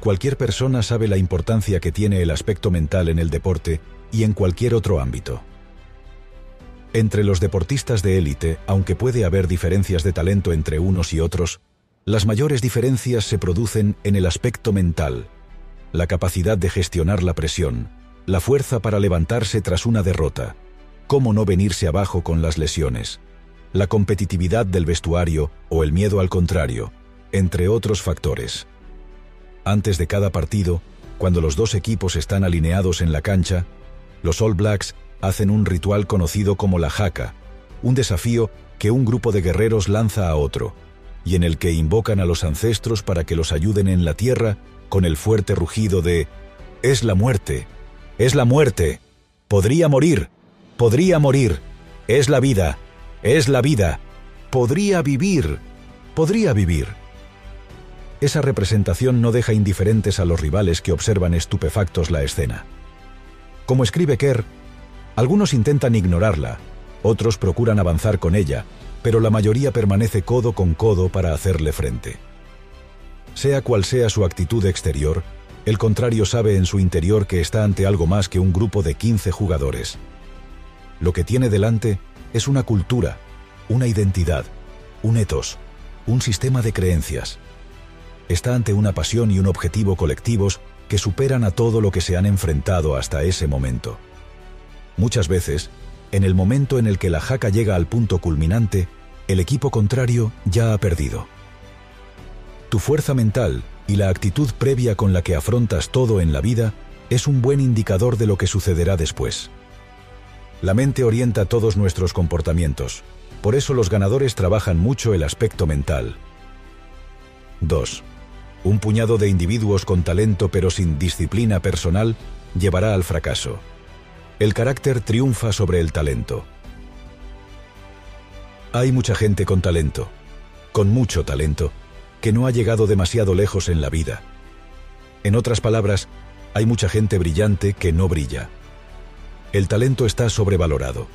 cualquier persona sabe la importancia que tiene el aspecto mental en el deporte y en cualquier otro ámbito. Entre los deportistas de élite, aunque puede haber diferencias de talento entre unos y otros, las mayores diferencias se producen en el aspecto mental, la capacidad de gestionar la presión, la fuerza para levantarse tras una derrota, cómo no venirse abajo con las lesiones, la competitividad del vestuario o el miedo al contrario, entre otros factores. Antes de cada partido, cuando los dos equipos están alineados en la cancha, los All Blacks hacen un ritual conocido como la jaca, un desafío que un grupo de guerreros lanza a otro, y en el que invocan a los ancestros para que los ayuden en la tierra con el fuerte rugido de Es la muerte, es la muerte, podría morir, podría morir, es la vida, es la vida, podría vivir, podría vivir. Esa representación no deja indiferentes a los rivales que observan estupefactos la escena. Como escribe Kerr, algunos intentan ignorarla, otros procuran avanzar con ella, pero la mayoría permanece codo con codo para hacerle frente. Sea cual sea su actitud exterior, el contrario sabe en su interior que está ante algo más que un grupo de 15 jugadores. Lo que tiene delante es una cultura, una identidad, un etos, un sistema de creencias. Está ante una pasión y un objetivo colectivos que superan a todo lo que se han enfrentado hasta ese momento. Muchas veces, en el momento en el que la jaca llega al punto culminante, el equipo contrario ya ha perdido. Tu fuerza mental y la actitud previa con la que afrontas todo en la vida es un buen indicador de lo que sucederá después. La mente orienta todos nuestros comportamientos, por eso los ganadores trabajan mucho el aspecto mental. 2. Un puñado de individuos con talento pero sin disciplina personal llevará al fracaso. El carácter triunfa sobre el talento. Hay mucha gente con talento, con mucho talento, que no ha llegado demasiado lejos en la vida. En otras palabras, hay mucha gente brillante que no brilla. El talento está sobrevalorado.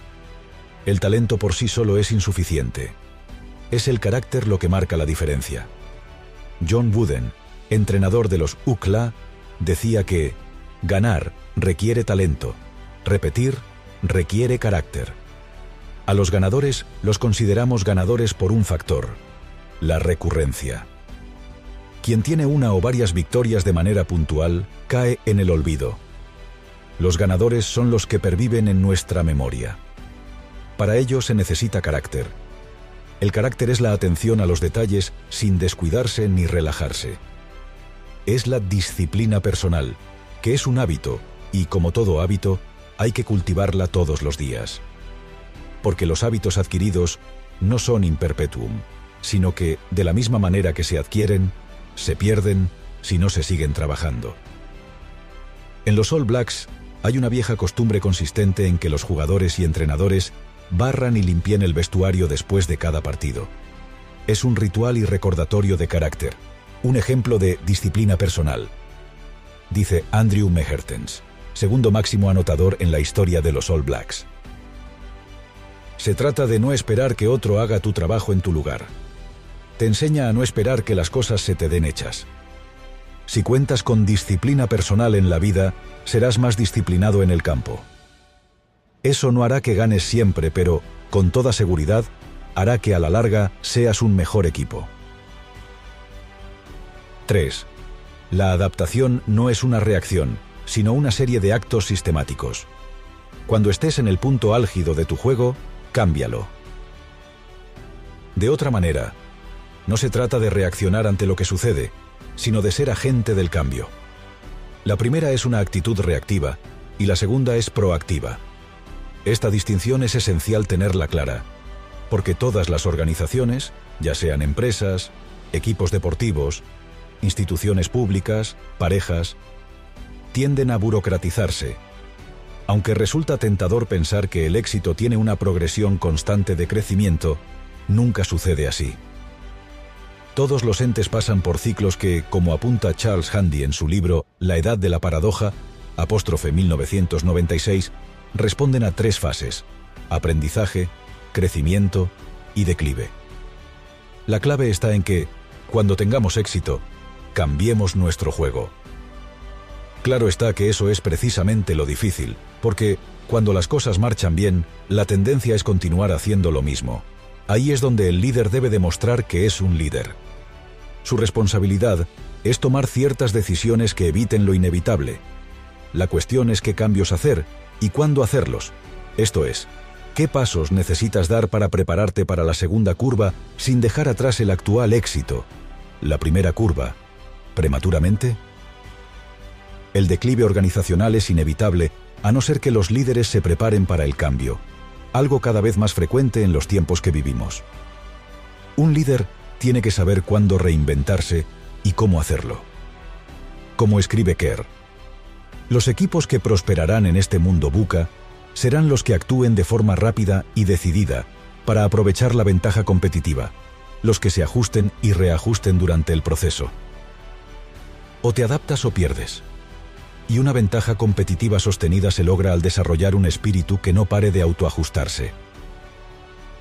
El talento por sí solo es insuficiente. Es el carácter lo que marca la diferencia. John Wooden, entrenador de los UCLA, decía que ganar requiere talento, Repetir requiere carácter. A los ganadores los consideramos ganadores por un factor, la recurrencia. Quien tiene una o varias victorias de manera puntual cae en el olvido. Los ganadores son los que perviven en nuestra memoria. Para ello se necesita carácter. El carácter es la atención a los detalles sin descuidarse ni relajarse. Es la disciplina personal, que es un hábito, y como todo hábito, hay que cultivarla todos los días. Porque los hábitos adquiridos no son in perpetuum, sino que, de la misma manera que se adquieren, se pierden si no se siguen trabajando. En los All Blacks hay una vieja costumbre consistente en que los jugadores y entrenadores barran y limpien el vestuario después de cada partido. Es un ritual y recordatorio de carácter, un ejemplo de disciplina personal, dice Andrew Mehertens segundo máximo anotador en la historia de los All Blacks. Se trata de no esperar que otro haga tu trabajo en tu lugar. Te enseña a no esperar que las cosas se te den hechas. Si cuentas con disciplina personal en la vida, serás más disciplinado en el campo. Eso no hará que ganes siempre, pero, con toda seguridad, hará que a la larga seas un mejor equipo. 3. La adaptación no es una reacción, sino una serie de actos sistemáticos. Cuando estés en el punto álgido de tu juego, cámbialo. De otra manera, no se trata de reaccionar ante lo que sucede, sino de ser agente del cambio. La primera es una actitud reactiva y la segunda es proactiva. Esta distinción es esencial tenerla clara, porque todas las organizaciones, ya sean empresas, equipos deportivos, instituciones públicas, parejas, tienden a burocratizarse. Aunque resulta tentador pensar que el éxito tiene una progresión constante de crecimiento, nunca sucede así. Todos los entes pasan por ciclos que, como apunta Charles Handy en su libro La Edad de la Paradoja, apóstrofe 1996, responden a tres fases, aprendizaje, crecimiento y declive. La clave está en que, cuando tengamos éxito, cambiemos nuestro juego. Claro está que eso es precisamente lo difícil, porque, cuando las cosas marchan bien, la tendencia es continuar haciendo lo mismo. Ahí es donde el líder debe demostrar que es un líder. Su responsabilidad es tomar ciertas decisiones que eviten lo inevitable. La cuestión es qué cambios hacer y cuándo hacerlos. Esto es, ¿Qué pasos necesitas dar para prepararte para la segunda curva sin dejar atrás el actual éxito? La primera curva, prematuramente? El declive organizacional es inevitable a no ser que los líderes se preparen para el cambio, algo cada vez más frecuente en los tiempos que vivimos. Un líder tiene que saber cuándo reinventarse y cómo hacerlo. Como escribe Kerr, los equipos que prosperarán en este mundo buca serán los que actúen de forma rápida y decidida para aprovechar la ventaja competitiva, los que se ajusten y reajusten durante el proceso. O te adaptas o pierdes. Y una ventaja competitiva sostenida se logra al desarrollar un espíritu que no pare de autoajustarse.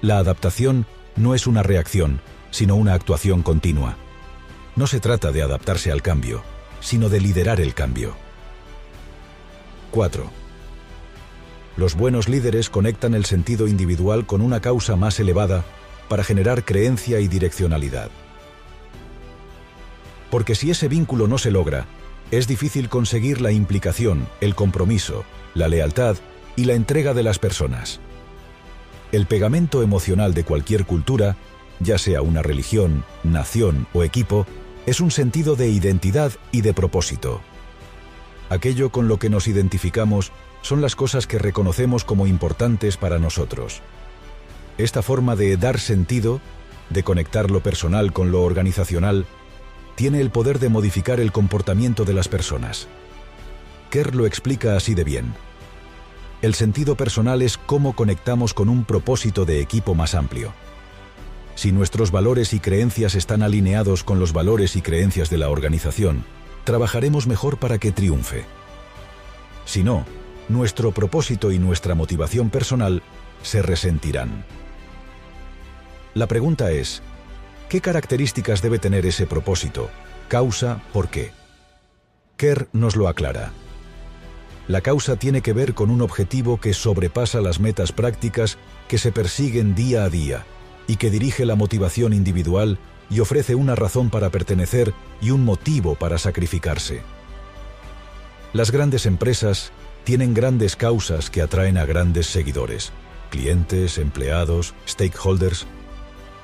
La adaptación no es una reacción, sino una actuación continua. No se trata de adaptarse al cambio, sino de liderar el cambio. 4. Los buenos líderes conectan el sentido individual con una causa más elevada para generar creencia y direccionalidad. Porque si ese vínculo no se logra, es difícil conseguir la implicación, el compromiso, la lealtad y la entrega de las personas. El pegamento emocional de cualquier cultura, ya sea una religión, nación o equipo, es un sentido de identidad y de propósito. Aquello con lo que nos identificamos son las cosas que reconocemos como importantes para nosotros. Esta forma de dar sentido, de conectar lo personal con lo organizacional, tiene el poder de modificar el comportamiento de las personas. Kerr lo explica así de bien. El sentido personal es cómo conectamos con un propósito de equipo más amplio. Si nuestros valores y creencias están alineados con los valores y creencias de la organización, trabajaremos mejor para que triunfe. Si no, nuestro propósito y nuestra motivación personal se resentirán. La pregunta es, ¿qué características debe tener ese propósito? Causa, ¿por qué? Kerr nos lo aclara. La causa tiene que ver con un objetivo que sobrepasa las metas prácticas que se persiguen día a día y que dirige la motivación individual y ofrece una razón para pertenecer y un motivo para sacrificarse. Las grandes empresas tienen grandes causas que atraen a grandes seguidores, clientes, empleados, stakeholders,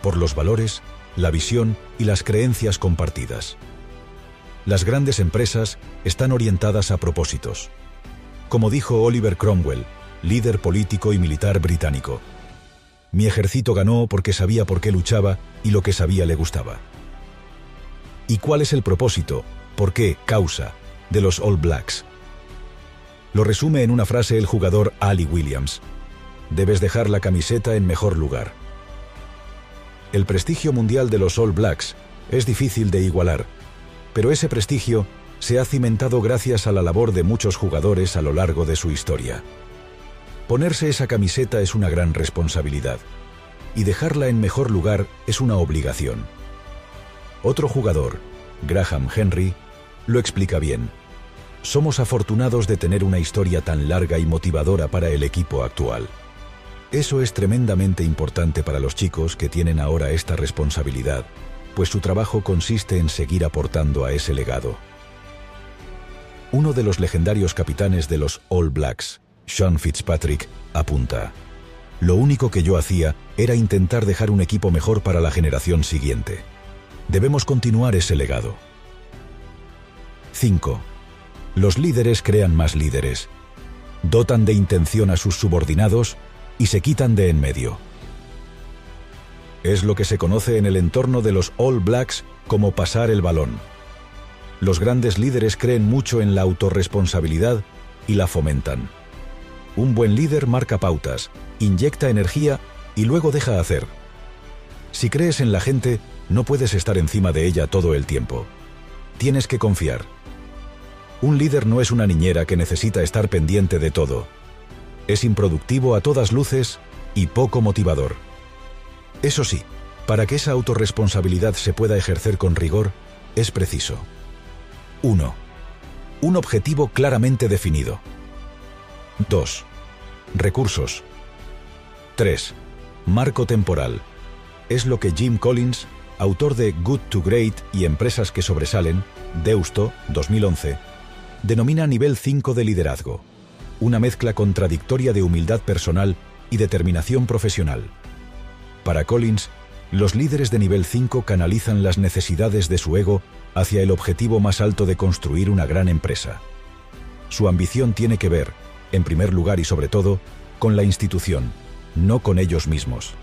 por los valores, la visión y las creencias compartidas. Las grandes empresas están orientadas a propósitos. Como dijo Oliver Cromwell, líder político y militar británico, mi ejército ganó porque sabía por qué luchaba y lo que sabía le gustaba. ¿Y cuál es el propósito, por qué, causa, de los All Blacks? Lo resume en una frase el jugador Ali Williams. Debes dejar la camiseta en mejor lugar. El prestigio mundial de los All Blacks es difícil de igualar, pero ese prestigio se ha cimentado gracias a la labor de muchos jugadores a lo largo de su historia. Ponerse esa camiseta es una gran responsabilidad, y dejarla en mejor lugar es una obligación. Otro jugador, Graham Henry, lo explica bien. Somos afortunados de tener una historia tan larga y motivadora para el equipo actual. Eso es tremendamente importante para los chicos que tienen ahora esta responsabilidad, pues su trabajo consiste en seguir aportando a ese legado. Uno de los legendarios capitanes de los All Blacks, Sean Fitzpatrick, apunta, Lo único que yo hacía era intentar dejar un equipo mejor para la generación siguiente. Debemos continuar ese legado. 5. Los líderes crean más líderes, dotan de intención a sus subordinados y se quitan de en medio. Es lo que se conoce en el entorno de los All Blacks como pasar el balón. Los grandes líderes creen mucho en la autorresponsabilidad y la fomentan. Un buen líder marca pautas, inyecta energía y luego deja hacer. Si crees en la gente, no puedes estar encima de ella todo el tiempo. Tienes que confiar. Un líder no es una niñera que necesita estar pendiente de todo. Es improductivo a todas luces y poco motivador. Eso sí, para que esa autorresponsabilidad se pueda ejercer con rigor, es preciso 1. Un objetivo claramente definido. 2. Recursos. 3. Marco temporal. Es lo que Jim Collins, autor de Good to Great y Empresas que sobresalen, Deusto, 2011, denomina nivel 5 de liderazgo, una mezcla contradictoria de humildad personal y determinación profesional. Para Collins, los líderes de nivel 5 canalizan las necesidades de su ego hacia el objetivo más alto de construir una gran empresa. Su ambición tiene que ver, en primer lugar y sobre todo, con la institución, no con ellos mismos.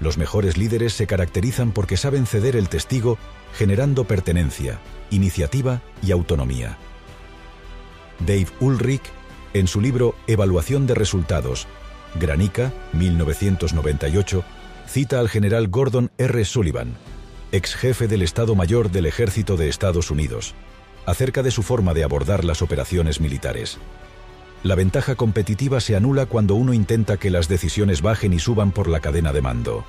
Los mejores líderes se caracterizan porque saben ceder el testigo generando pertenencia, iniciativa y autonomía. Dave Ulrich, en su libro Evaluación de Resultados, Granica, 1998, cita al general Gordon R. Sullivan, ex jefe del Estado Mayor del Ejército de Estados Unidos, acerca de su forma de abordar las operaciones militares. La ventaja competitiva se anula cuando uno intenta que las decisiones bajen y suban por la cadena de mando.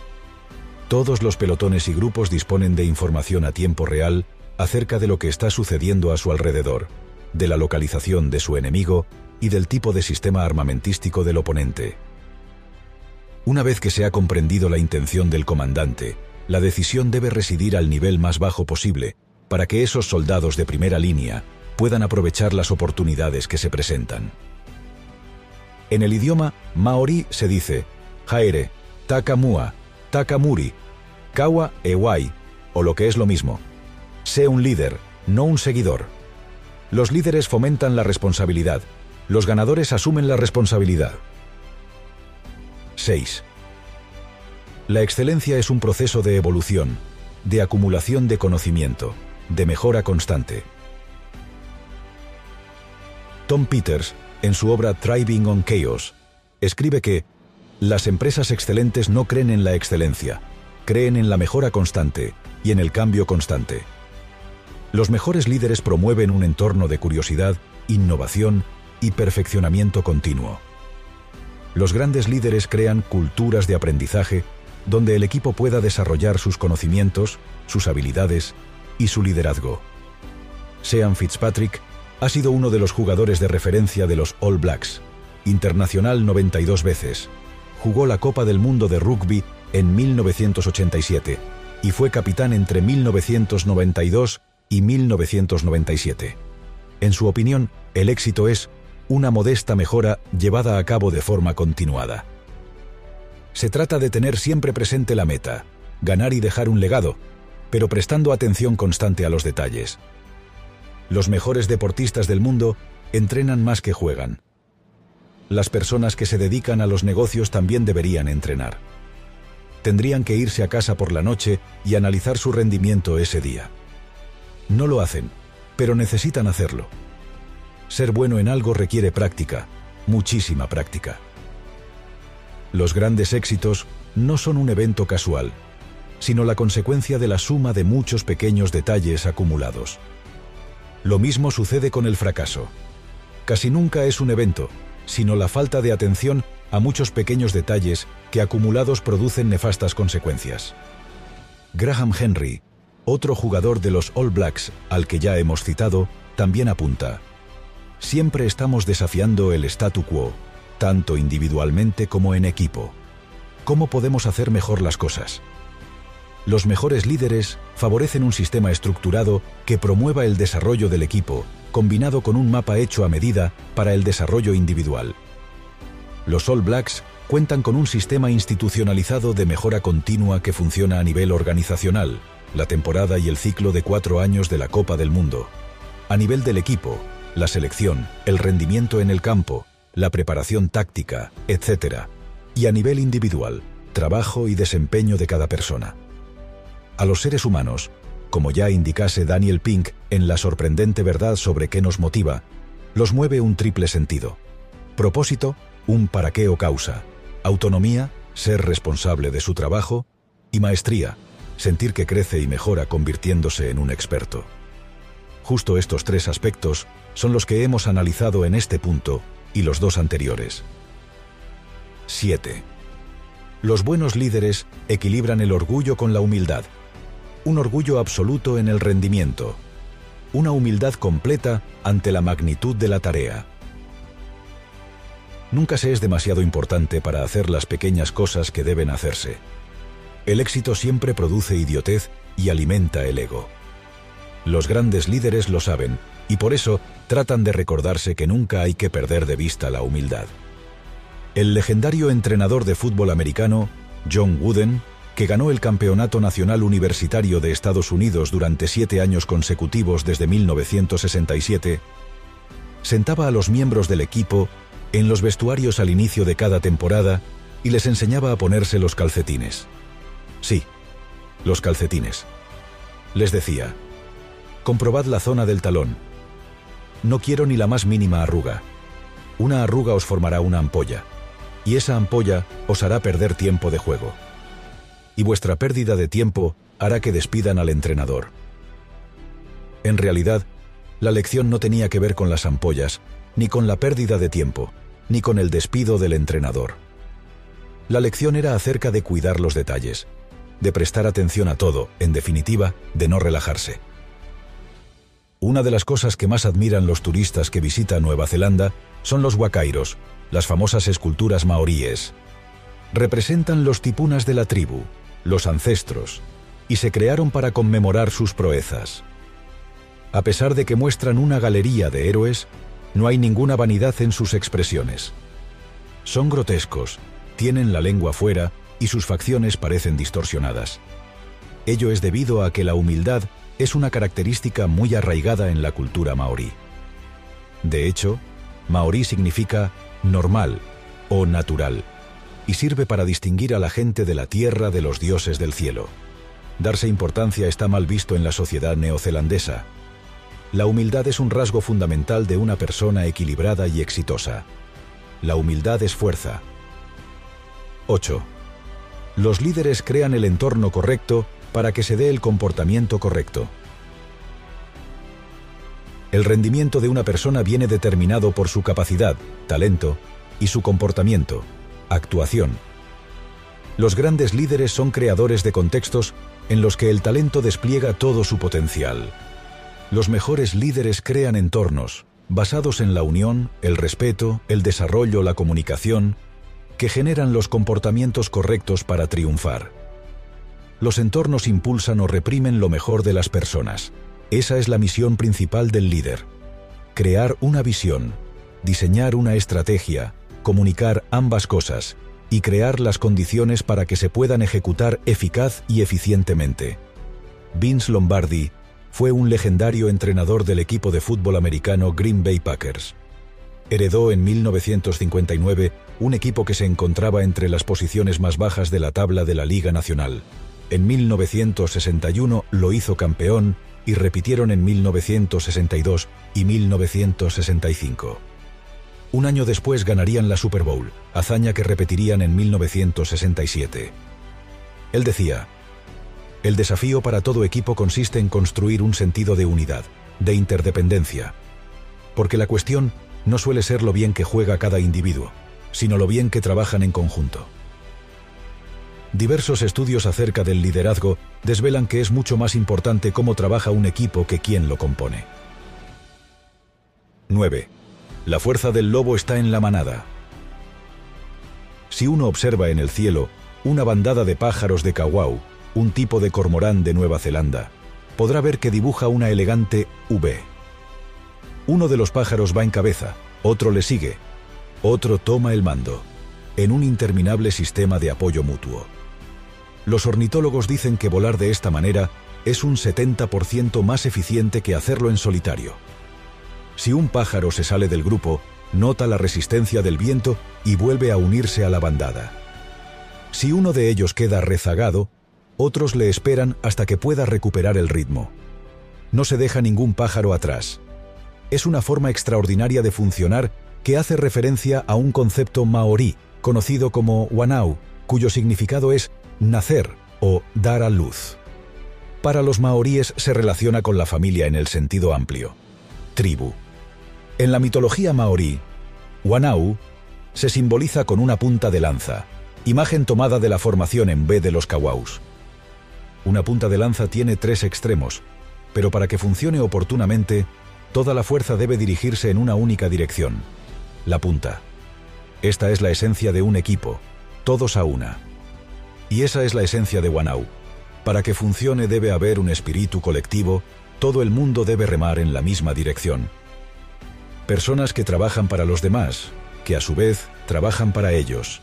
Todos los pelotones y grupos disponen de información a tiempo real acerca de lo que está sucediendo a su alrededor, de la localización de su enemigo y del tipo de sistema armamentístico del oponente. Una vez que se ha comprendido la intención del comandante, la decisión debe residir al nivel más bajo posible para que esos soldados de primera línea puedan aprovechar las oportunidades que se presentan. En el idioma maori se dice Haere, Takamua, Takamuri, Kawa Ewai, o lo que es lo mismo. Sé un líder, no un seguidor. Los líderes fomentan la responsabilidad, los ganadores asumen la responsabilidad. 6. La excelencia es un proceso de evolución, de acumulación de conocimiento, de mejora constante. Tom Peters en su obra Thriving on Chaos, escribe que las empresas excelentes no creen en la excelencia, creen en la mejora constante y en el cambio constante. Los mejores líderes promueven un entorno de curiosidad, innovación y perfeccionamiento continuo. Los grandes líderes crean culturas de aprendizaje donde el equipo pueda desarrollar sus conocimientos, sus habilidades y su liderazgo. Sean Fitzpatrick ha sido uno de los jugadores de referencia de los All Blacks, internacional 92 veces. Jugó la Copa del Mundo de Rugby en 1987 y fue capitán entre 1992 y 1997. En su opinión, el éxito es una modesta mejora llevada a cabo de forma continuada. Se trata de tener siempre presente la meta, ganar y dejar un legado, pero prestando atención constante a los detalles. Los mejores deportistas del mundo entrenan más que juegan. Las personas que se dedican a los negocios también deberían entrenar. Tendrían que irse a casa por la noche y analizar su rendimiento ese día. No lo hacen, pero necesitan hacerlo. Ser bueno en algo requiere práctica, muchísima práctica. Los grandes éxitos no son un evento casual, sino la consecuencia de la suma de muchos pequeños detalles acumulados. Lo mismo sucede con el fracaso. Casi nunca es un evento, sino la falta de atención a muchos pequeños detalles que acumulados producen nefastas consecuencias. Graham Henry, otro jugador de los All Blacks al que ya hemos citado, también apunta, Siempre estamos desafiando el statu quo, tanto individualmente como en equipo. ¿Cómo podemos hacer mejor las cosas? Los mejores líderes favorecen un sistema estructurado que promueva el desarrollo del equipo, combinado con un mapa hecho a medida para el desarrollo individual. Los All Blacks cuentan con un sistema institucionalizado de mejora continua que funciona a nivel organizacional, la temporada y el ciclo de cuatro años de la Copa del Mundo. A nivel del equipo, la selección, el rendimiento en el campo, la preparación táctica, etc. Y a nivel individual, trabajo y desempeño de cada persona. A los seres humanos, como ya indicase Daniel Pink en La sorprendente verdad sobre qué nos motiva, los mueve un triple sentido. Propósito, un para qué o causa. Autonomía, ser responsable de su trabajo. Y maestría, sentir que crece y mejora convirtiéndose en un experto. Justo estos tres aspectos son los que hemos analizado en este punto y los dos anteriores. 7. Los buenos líderes equilibran el orgullo con la humildad un orgullo absoluto en el rendimiento. una humildad completa ante la magnitud de la tarea. Nunca se es demasiado importante para hacer las pequeñas cosas que deben hacerse. El éxito siempre produce idiotez y alimenta el ego. Los grandes líderes lo saben y por eso tratan de recordarse que nunca hay que perder de vista la humildad. El legendario entrenador de fútbol americano, John Wooden, que ganó el Campeonato Nacional Universitario de Estados Unidos durante siete años consecutivos desde 1967, sentaba a los miembros del equipo en los vestuarios al inicio de cada temporada y les enseñaba a ponerse los calcetines. Sí, los calcetines. Les decía, comprobad la zona del talón. No quiero ni la más mínima arruga. Una arruga os formará una ampolla, y esa ampolla os hará perder tiempo de juego. Y vuestra pérdida de tiempo hará que despidan al entrenador. En realidad, la lección no tenía que ver con las ampollas, ni con la pérdida de tiempo, ni con el despido del entrenador. La lección era acerca de cuidar los detalles, de prestar atención a todo, en definitiva, de no relajarse. Una de las cosas que más admiran los turistas que visitan Nueva Zelanda son los huacairos, las famosas esculturas maoríes. Representan los tipunas de la tribu, los ancestros, y se crearon para conmemorar sus proezas. A pesar de que muestran una galería de héroes, no hay ninguna vanidad en sus expresiones. Son grotescos, tienen la lengua fuera y sus facciones parecen distorsionadas. Ello es debido a que la humildad es una característica muy arraigada en la cultura maorí. De hecho, maorí significa normal o natural y sirve para distinguir a la gente de la tierra de los dioses del cielo. Darse importancia está mal visto en la sociedad neozelandesa, la humildad es un rasgo fundamental de una persona equilibrada y exitosa. La humildad es fuerza. 8. Los líderes crean el entorno correcto para que se dé el comportamiento correcto. El rendimiento de una persona viene determinado por su capacidad, talento y su comportamiento, actuación. Los grandes líderes son creadores de contextos en los que el talento despliega todo su potencial. Los mejores líderes crean entornos, basados en la unión, el respeto, el desarrollo, la comunicación, que generan los comportamientos correctos para triunfar. Los entornos impulsan o reprimen lo mejor de las personas. Esa es la misión principal del líder. Crear una visión, diseñar una estrategia, comunicar ambas cosas y crear las condiciones para que se puedan ejecutar eficaz y eficientemente. Vince Lombardi fue un legendario entrenador del equipo de fútbol americano Green Bay Packers. Heredó en 1959 un equipo que se encontraba entre las posiciones más bajas de la tabla de la Liga Nacional. En 1961 lo hizo campeón y repitieron en 1962 y 1965. Un año después ganarían la Super Bowl, hazaña que repetirían en 1967. Él decía, el desafío para todo equipo consiste en construir un sentido de unidad, de interdependencia. Porque la cuestión no suele ser lo bien que juega cada individuo, sino lo bien que trabajan en conjunto. Diversos estudios acerca del liderazgo desvelan que es mucho más importante cómo trabaja un equipo que quién lo compone. 9. La fuerza del lobo está en la manada. Si uno observa en el cielo una bandada de pájaros de kawau un tipo de cormorán de Nueva Zelanda, podrá ver que dibuja una elegante V. Uno de los pájaros va en cabeza, otro le sigue, otro toma el mando, en un interminable sistema de apoyo mutuo. Los ornitólogos dicen que volar de esta manera es un 70% más eficiente que hacerlo en solitario. Si un pájaro se sale del grupo, nota la resistencia del viento y vuelve a unirse a la bandada. Si uno de ellos queda rezagado, otros le esperan hasta que pueda recuperar el ritmo. No se deja ningún pájaro atrás. Es una forma extraordinaria de funcionar que hace referencia a un concepto maorí, conocido como wanau, cuyo significado es nacer o dar a luz. Para los maoríes se relaciona con la familia en el sentido amplio. Tribu. En la mitología maorí, wanau se simboliza con una punta de lanza, imagen tomada de la formación en B de los kawaus. Una punta de lanza tiene tres extremos, pero para que funcione oportunamente, toda la fuerza debe dirigirse en una única dirección, la punta. Esta es la esencia de un equipo, todos a una. Y esa es la esencia de Wanau. Para que funcione debe haber un espíritu colectivo, todo el mundo debe remar en la misma dirección. Personas que trabajan para los demás, que a su vez trabajan para ellos.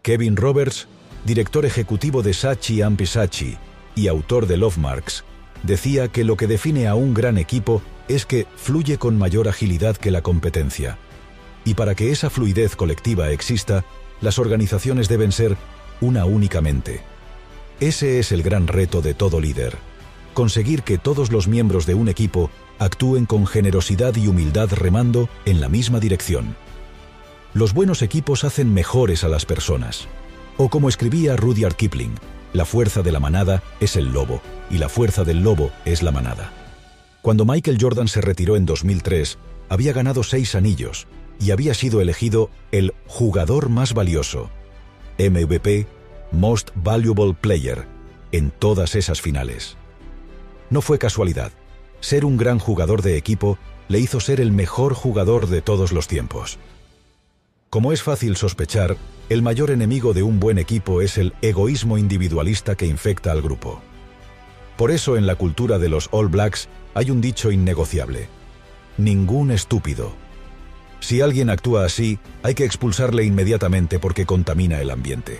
Kevin Roberts, director ejecutivo de Sachi Ampisachi y autor de Love Marks, decía que lo que define a un gran equipo es que fluye con mayor agilidad que la competencia. Y para que esa fluidez colectiva exista, las organizaciones deben ser una únicamente. Ese es el gran reto de todo líder. Conseguir que todos los miembros de un equipo actúen con generosidad y humildad remando en la misma dirección. Los buenos equipos hacen mejores a las personas. O como escribía Rudyard Kipling, la fuerza de la manada es el lobo y la fuerza del lobo es la manada. Cuando Michael Jordan se retiró en 2003, había ganado seis anillos y había sido elegido el jugador más valioso, MVP, Most Valuable Player, en todas esas finales. No fue casualidad. Ser un gran jugador de equipo le hizo ser el mejor jugador de todos los tiempos. Como es fácil sospechar, el mayor enemigo de un buen equipo es el egoísmo individualista que infecta al grupo. Por eso en la cultura de los All Blacks hay un dicho innegociable. Ningún estúpido. Si alguien actúa así, hay que expulsarle inmediatamente porque contamina el ambiente.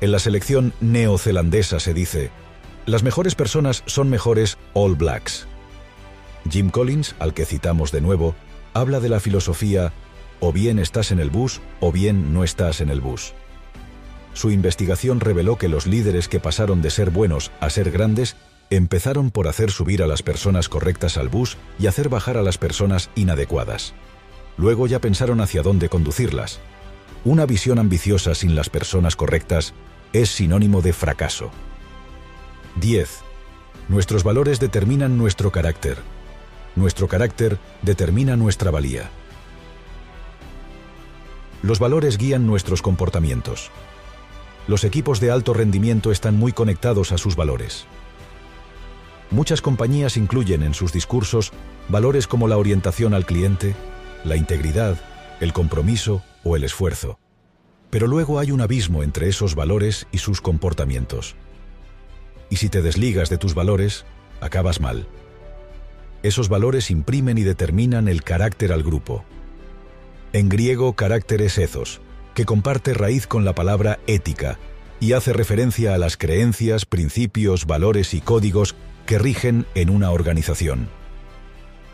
En la selección neozelandesa se dice, las mejores personas son mejores All Blacks. Jim Collins, al que citamos de nuevo, habla de la filosofía o bien estás en el bus o bien no estás en el bus. Su investigación reveló que los líderes que pasaron de ser buenos a ser grandes empezaron por hacer subir a las personas correctas al bus y hacer bajar a las personas inadecuadas. Luego ya pensaron hacia dónde conducirlas. Una visión ambiciosa sin las personas correctas es sinónimo de fracaso. 10. Nuestros valores determinan nuestro carácter. Nuestro carácter determina nuestra valía. Los valores guían nuestros comportamientos. Los equipos de alto rendimiento están muy conectados a sus valores. Muchas compañías incluyen en sus discursos valores como la orientación al cliente, la integridad, el compromiso o el esfuerzo. Pero luego hay un abismo entre esos valores y sus comportamientos. Y si te desligas de tus valores, acabas mal. Esos valores imprimen y determinan el carácter al grupo, en griego caracteres ethos, que comparte raíz con la palabra ética y hace referencia a las creencias, principios, valores y códigos que rigen en una organización.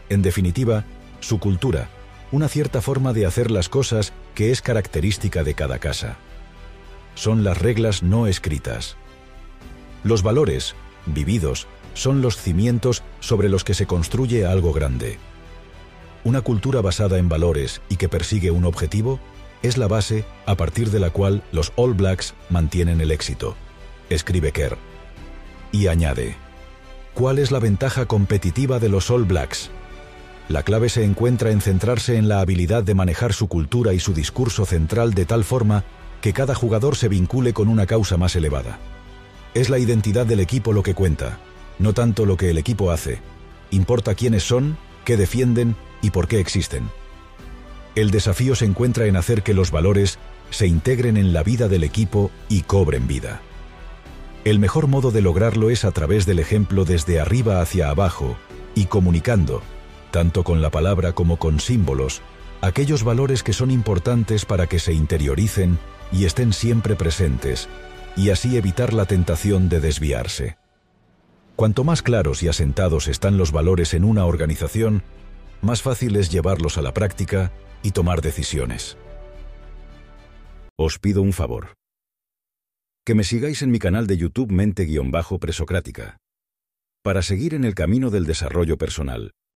En definitiva, su cultura, una cierta forma de hacer las cosas que es característica de cada casa. Son las reglas no escritas. Los valores, vividos, son los cimientos sobre los que se construye algo grande. Una cultura basada en valores y que persigue un objetivo es la base a partir de la cual los All Blacks mantienen el éxito, escribe Kerr. Y añade, ¿cuál es la ventaja competitiva de los All Blacks? La clave se encuentra en centrarse en la habilidad de manejar su cultura y su discurso central de tal forma que cada jugador se vincule con una causa más elevada. Es la identidad del equipo lo que cuenta, no tanto lo que el equipo hace. Importa quiénes son, qué defienden y por qué existen. El desafío se encuentra en hacer que los valores se integren en la vida del equipo y cobren vida. El mejor modo de lograrlo es a través del ejemplo desde arriba hacia abajo y comunicando, tanto con la palabra como con símbolos, aquellos valores que son importantes para que se interioricen y estén siempre presentes, y así evitar la tentación de desviarse. Cuanto más claros y asentados están los valores en una organización, más fácil es llevarlos a la práctica y tomar decisiones. Os pido un favor. Que me sigáis en mi canal de YouTube Mente-Presocrática. Para seguir en el camino del desarrollo personal